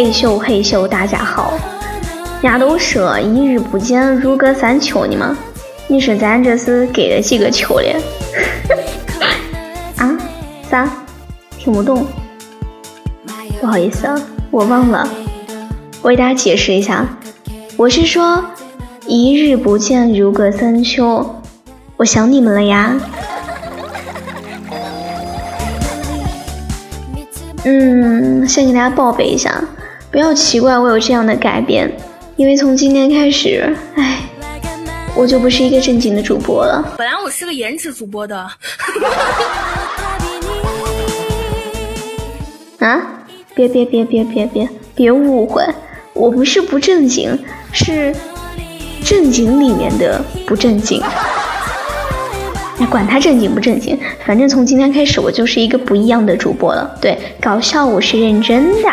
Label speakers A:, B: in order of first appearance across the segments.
A: 嘿咻嘿咻，大家好。丫都说一日不见如隔三秋呢嘛，你说咱这是给了几个秋了？啊？啥？听不懂？不好意思啊，我忘了。我给大家解释一下，我是说一日不见如隔三秋，我想你们了呀。嗯，先给大家报备一下，不要奇怪我有这样的改变，因为从今天开始，哎，我就不是一个正经的主播了。
B: 本来我是个颜值主播的。
A: 啊！别别别别别别别误会，我不是不正经，是正经里面的不正经。哎，管他正经不正经，反正从今天开始我就是一个不一样的主播了。对，搞笑我是认真的。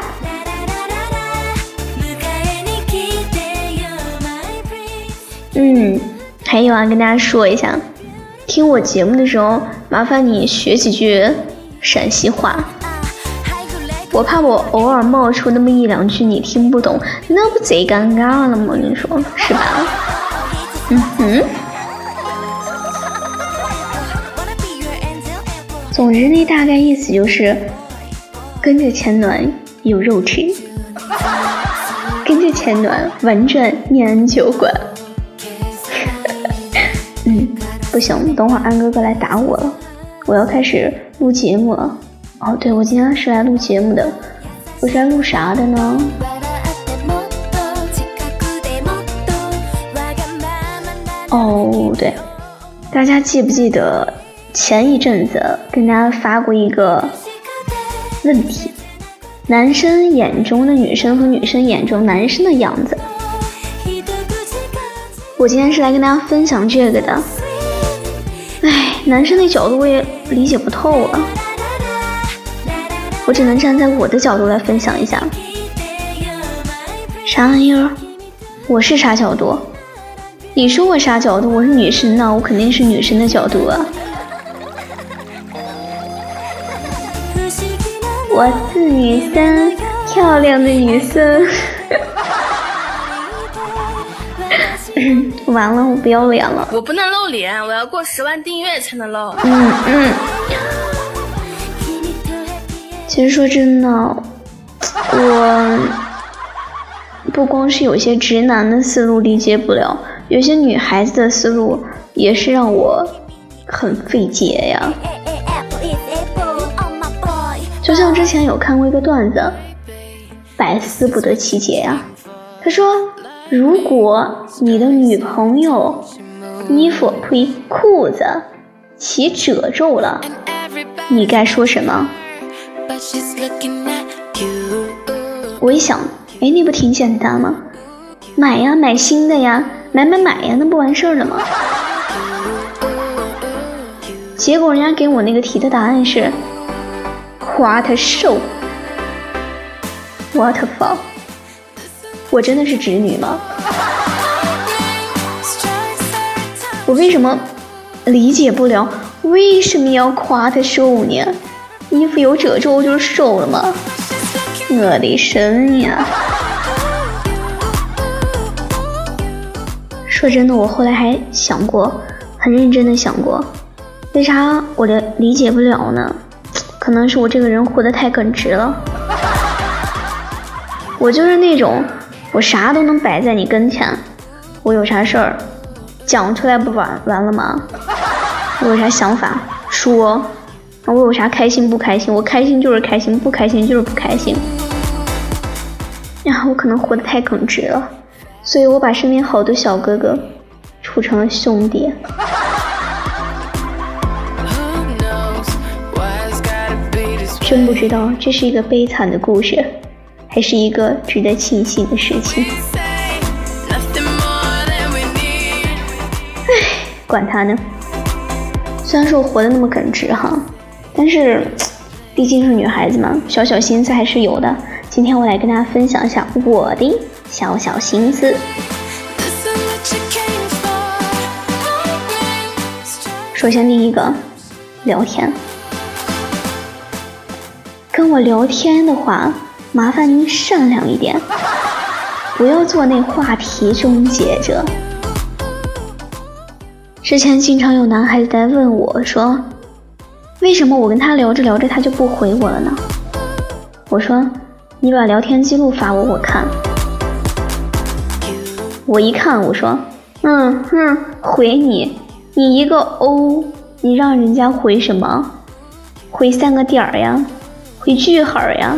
A: 嗯，还有啊，跟大家说一下，听我节目的时候，麻烦你学几句陕西话。我怕我偶尔冒出那么一两句你听不懂，那不贼尴尬了吗？你说是吧？嗯哼。总之，那大概意思就是跟着前暖有肉吃，跟着前暖玩转念酒馆。嗯，不行，等会安哥哥来打我了，我要开始录节目了。哦，对，我今天是来录节目的，我是来录啥的呢？哦，对，大家记不记得？前一阵子跟大家发过一个问题：男生眼中的女生和女生眼中男生的样子。我今天是来跟大家分享这个的。哎，男生的角度我也理解不透啊，我只能站在我的角度来分享一下。啥玩意儿？我是啥角度？你说我啥角度？我是女生呢，我肯定是女生的角度啊。我是女生，漂亮的女生。完了，我不要脸了。
B: 我不能露脸，我要过十万订阅才能露。
A: 嗯嗯。其实说真的，我不光是有些直男的思路理解不了，有些女孩子的思路也是让我很费解呀。就像之前有看过一个段子，百思不得其解呀。他说：“如果你的女朋友衣服呸裤子起褶皱了，你该说什么？”我一想，哎，那不挺简单吗？买呀，买新的呀，买买买呀，那不完事儿了吗？结果人家给我那个题的答案是。夸他瘦 What the fuck? 我真的是直女吗？我为什么理解不了？为什么要夸他瘦呢？衣服有褶皱就瘦了吗？我的神呀！说真的，我后来还想过，很认真的想过，为啥我的理解不了呢？可能是我这个人活得太耿直了，我就是那种我啥都能摆在你跟前，我有啥事儿讲出来不完完了吗？我有啥想法说，我有啥开心不开心？我开心就是开心，不开心就是不开心。呀，我可能活得太耿直了，所以我把身边好多小哥哥处成了兄弟。真不知道这是一个悲惨的故事，还是一个值得庆幸的事情。唉，管他呢。虽然说我活得那么耿直哈，但是毕竟是女孩子嘛，小小心思还是有的。今天我来跟大家分享一下我的小小心思。首先第一个，聊天。跟我聊天的话，麻烦您善良一点，不要做那话题终结者。之前经常有男孩子在问我说，为什么我跟他聊着聊着他就不回我了呢？我说，你把聊天记录发我，我看。我一看，我说，嗯哼，回你，你一个 O，你让人家回什么？回三个点儿呀，回句号呀。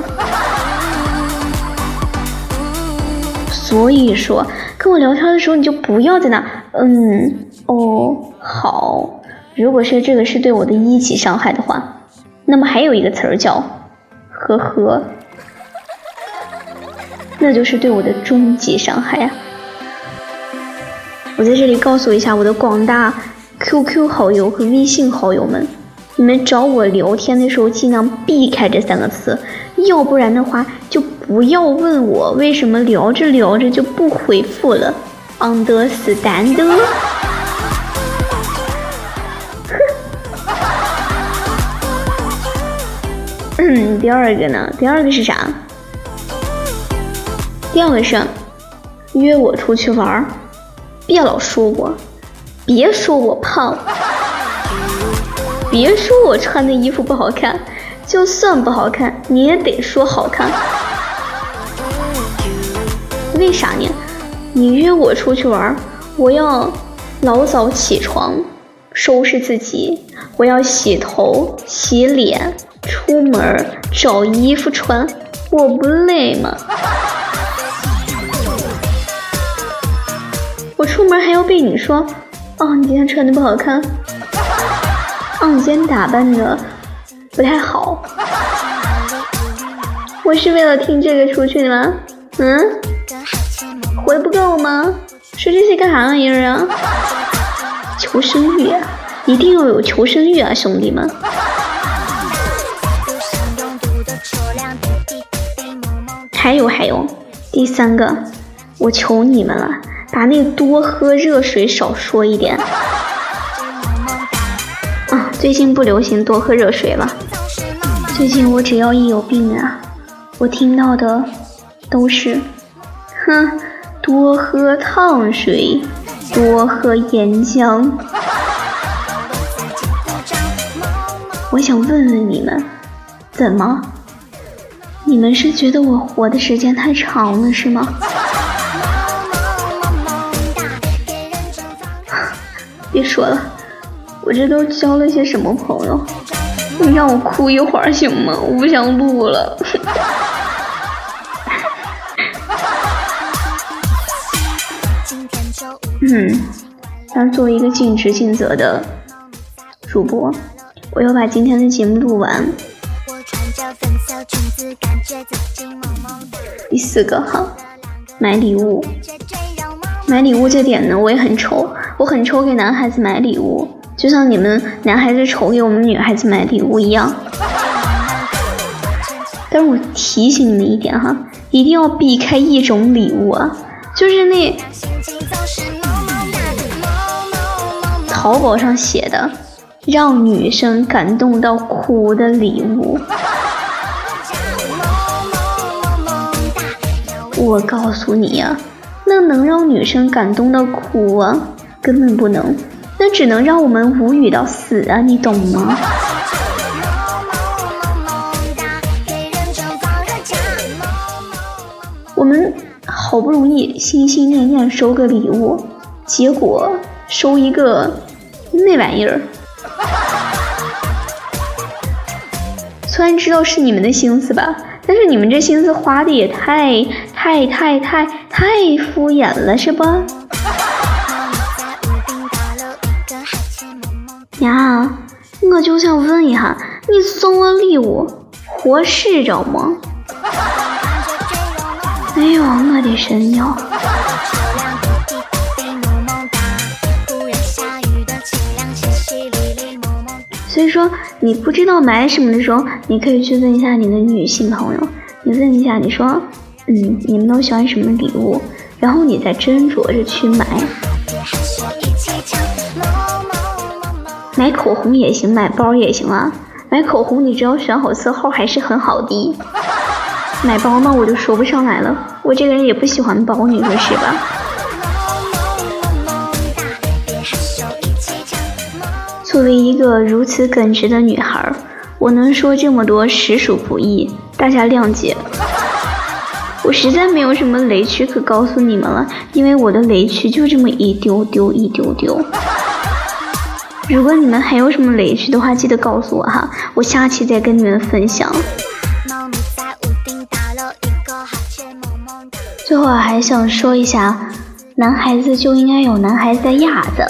A: 所以说，跟我聊天的时候，你就不要在那，嗯，哦，好。如果是这个是对我的一级伤害的话，那么还有一个词儿叫，呵呵，那就是对我的终极伤害呀。我在这里告诉一下我的广大 QQ 好友和微信好友们。你们找我聊天的时候，尽量避开这三个词，要不然的话，就不要问我为什么聊着聊着就不回复了。Understand？嗯，第二个呢？第二个是啥？第二个是约我出去玩儿，别老说我，别说我胖。别说我穿的衣服不好看，就算不好看，你也得说好看。为啥呢？你约我出去玩，我要老早起床，收拾自己，我要洗头、洗脸、出门找衣服穿，我不累吗？我出门还要被你说，哦，你今天穿的不好看。哦，你今天打扮的不太好，我是为了听这个出去的吗？嗯，回不够吗？说这些干啥玩意儿啊？求生欲，一定要有求生欲啊，兄弟们！还有还有，第三个，我求你们了，把那多喝热水少说一点。最近不流行多喝热水了。最近我只要一有病啊，我听到的都是，哼，多喝烫水，多喝岩浆。我想问问你们，怎么？你们是觉得我活的时间太长了是吗？别说了。我这都交了些什么朋友？你让我哭一会儿行吗？我不想录了。嗯，那作为一个尽职尽责的主播，我要把今天的节目录完。第四个哈，买礼物。买礼物这点呢，我也很愁，我很愁给男孩子买礼物。就像你们男孩子愁给我们女孩子买礼物一样，但是我提醒你们一点哈，一定要避开一种礼物啊，就是那淘宝上写的让女生感动到哭的礼物。我告诉你呀，那能让女生感动到哭啊，根本不能。那只能让我们无语到死啊，你懂吗？我们好不容易心心念念收个礼物，结果收一个那玩意儿。虽然知道是你们的心思吧，但是你们这心思花的也太太太太太敷衍了，是吧？呀，我就想问一下，你送我礼物合适着吗？哎呦，我的神哟！所以说，你不知道买什么的时候，你可以去问一下你的女性朋友，你问一下，你说，嗯，你们都喜欢什么礼物？然后你再斟酌着去买。买口红也行，买包也行啊。买口红你只要选好色号，还是很好的。买包吗？我就说不上来了。我这个人也不喜欢包，你说是吧？作为一个如此耿直的女孩，我能说这么多实属不易，大家谅解。我实在没有什么雷区可告诉你们了，因为我的雷区就这么一丢丢一丢丢。如果你们还有什么雷区的话，记得告诉我哈，我下期再跟你们分享。最后还想说一下，男孩子就应该有男孩子的样子，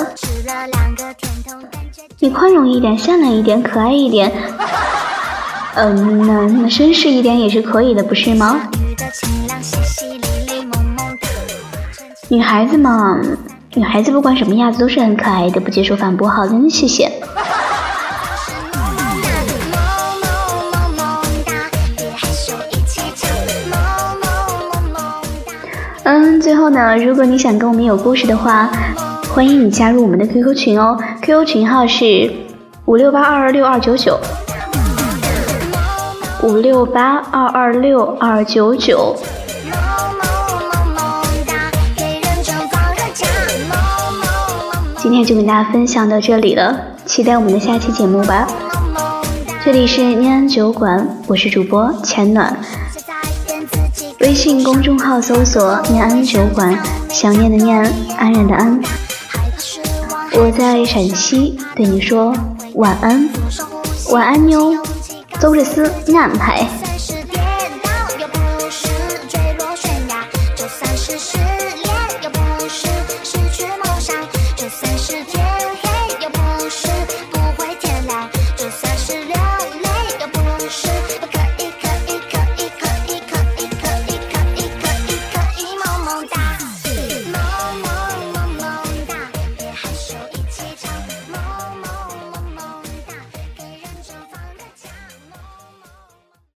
A: 你宽容一点，善良一点，可爱一点，嗯，那那绅士一点也是可以的，不是吗？女孩子嘛，女孩子不管什么样子都是很可爱的，不接受反驳，好的，谢谢。嗯，最后呢，如果你想跟我们有故事的话，欢迎你加入我们的 QQ 群哦，QQ 群号是五六八二二六二九九，五六八二二六二九九。今天就跟大家分享到这里了，期待我们的下期节目吧。这里是念安酒馆，我是主播钱暖。微信公众号搜索“念安酒馆”，想念的念，安然的安。我在陕西对你说晚安，晚安妞，走着思安排。